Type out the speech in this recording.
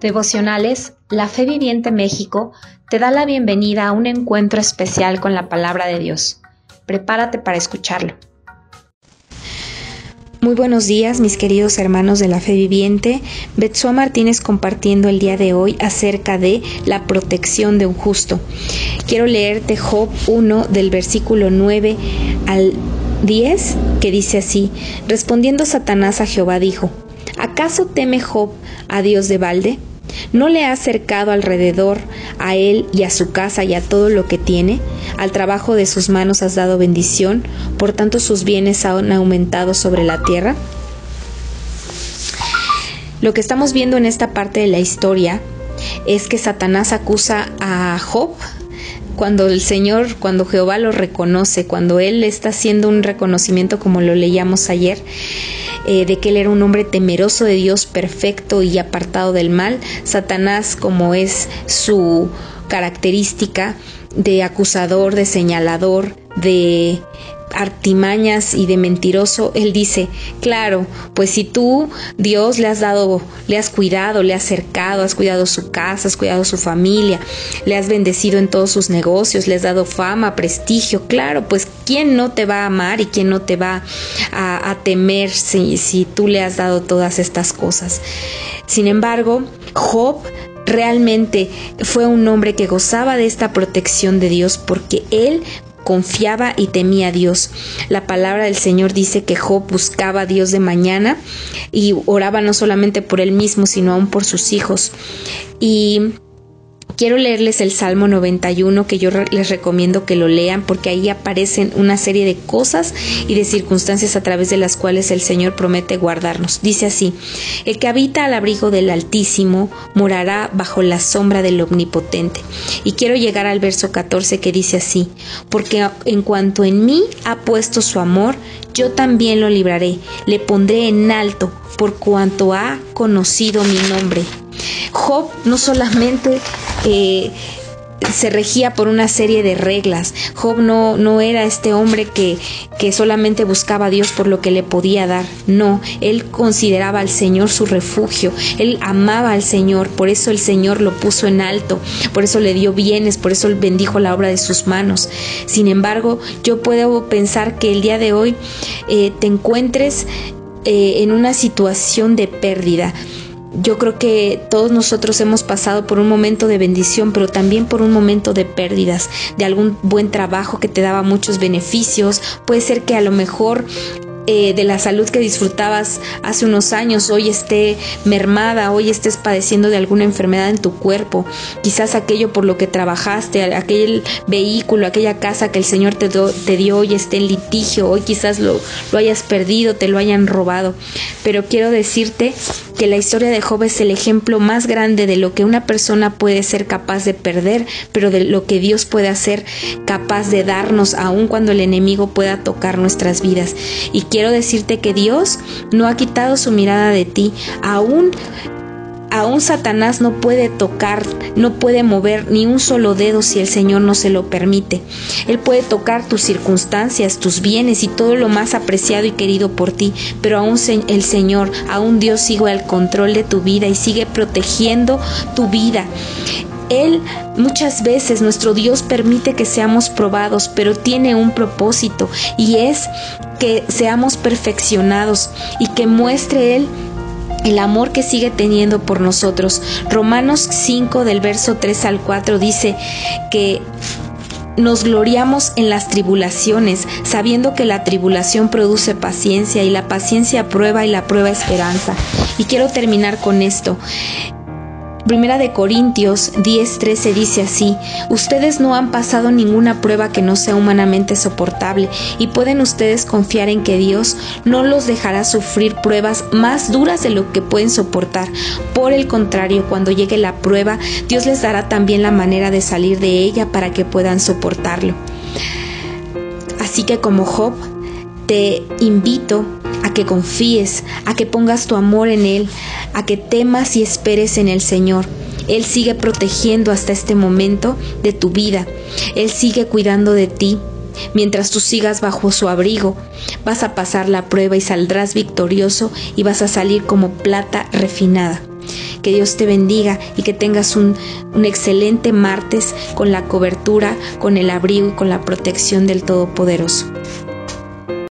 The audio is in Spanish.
Devocionales, la Fe Viviente México te da la bienvenida a un encuentro especial con la palabra de Dios. Prepárate para escucharlo. Muy buenos días, mis queridos hermanos de la Fe Viviente. Betsua Martínez compartiendo el día de hoy acerca de la protección de un justo. Quiero leerte Job 1 del versículo 9 al 10 que dice así, respondiendo Satanás a Jehová dijo, ¿acaso teme Job a Dios de balde? ¿No le ha acercado alrededor a él y a su casa y a todo lo que tiene? Al trabajo de sus manos has dado bendición, por tanto sus bienes han aumentado sobre la tierra. Lo que estamos viendo en esta parte de la historia es que Satanás acusa a Job cuando el Señor, cuando Jehová lo reconoce, cuando Él está haciendo un reconocimiento como lo leíamos ayer, eh, de que Él era un hombre temeroso de Dios, perfecto y apartado del mal, Satanás, como es su característica de acusador, de señalador, de artimañas y de mentiroso, él dice, claro, pues si tú, Dios, le has dado, le has cuidado, le has cercado, has cuidado su casa, has cuidado su familia, le has bendecido en todos sus negocios, le has dado fama, prestigio, claro, pues ¿quién no te va a amar y quién no te va a, temer si, si tú le has dado todas estas cosas? Sin embargo, Job realmente fue un hombre que gozaba de esta protección de Dios porque él confiaba y temía a Dios. La palabra del Señor dice que Job buscaba a Dios de mañana y oraba no solamente por él mismo, sino aún por sus hijos. Y Quiero leerles el Salmo 91 que yo les recomiendo que lo lean porque ahí aparecen una serie de cosas y de circunstancias a través de las cuales el Señor promete guardarnos. Dice así, el que habita al abrigo del Altísimo morará bajo la sombra del Omnipotente. Y quiero llegar al verso 14 que dice así, porque en cuanto en mí ha puesto su amor, yo también lo libraré, le pondré en alto por cuanto ha conocido mi nombre. Job no solamente eh, se regía por una serie de reglas. Job no, no era este hombre que, que, solamente buscaba a Dios por lo que le podía dar. No, él consideraba al Señor su refugio. Él amaba al Señor, por eso el Señor lo puso en alto, por eso le dio bienes, por eso bendijo la obra de sus manos. Sin embargo, yo puedo pensar que el día de hoy eh, te encuentres eh, en una situación de pérdida yo creo que todos nosotros hemos pasado por un momento de bendición, pero también por un momento de pérdidas, de algún buen trabajo que te daba muchos beneficios. Puede ser que a lo mejor eh, de la salud que disfrutabas hace unos años hoy esté mermada, hoy estés padeciendo de alguna enfermedad en tu cuerpo, quizás aquello por lo que trabajaste, aquel vehículo, aquella casa que el Señor te, te dio hoy esté en litigio, hoy quizás lo, lo hayas perdido, te lo hayan robado, pero quiero decirte que la historia de Job es el ejemplo más grande de lo que una persona puede ser capaz de perder, pero de lo que Dios puede hacer capaz de darnos aun cuando el enemigo pueda tocar nuestras vidas. Y quiero decirte que Dios no ha quitado su mirada de ti, aún Aún Satanás no puede tocar, no puede mover ni un solo dedo si el Señor no se lo permite. Él puede tocar tus circunstancias, tus bienes y todo lo más apreciado y querido por ti, pero aún el Señor, aún Dios sigue al control de tu vida y sigue protegiendo tu vida. Él muchas veces, nuestro Dios permite que seamos probados, pero tiene un propósito y es que seamos perfeccionados y que muestre Él el amor que sigue teniendo por nosotros. Romanos 5 del verso 3 al 4 dice que nos gloriamos en las tribulaciones, sabiendo que la tribulación produce paciencia y la paciencia prueba y la prueba esperanza. Y quiero terminar con esto. Primera de Corintios 10:13 dice así, ustedes no han pasado ninguna prueba que no sea humanamente soportable y pueden ustedes confiar en que Dios no los dejará sufrir pruebas más duras de lo que pueden soportar. Por el contrario, cuando llegue la prueba, Dios les dará también la manera de salir de ella para que puedan soportarlo. Así que como Job, te invito que confíes, a que pongas tu amor en Él, a que temas y esperes en el Señor. Él sigue protegiendo hasta este momento de tu vida. Él sigue cuidando de ti. Mientras tú sigas bajo su abrigo, vas a pasar la prueba y saldrás victorioso y vas a salir como plata refinada. Que Dios te bendiga y que tengas un, un excelente martes con la cobertura, con el abrigo y con la protección del Todopoderoso.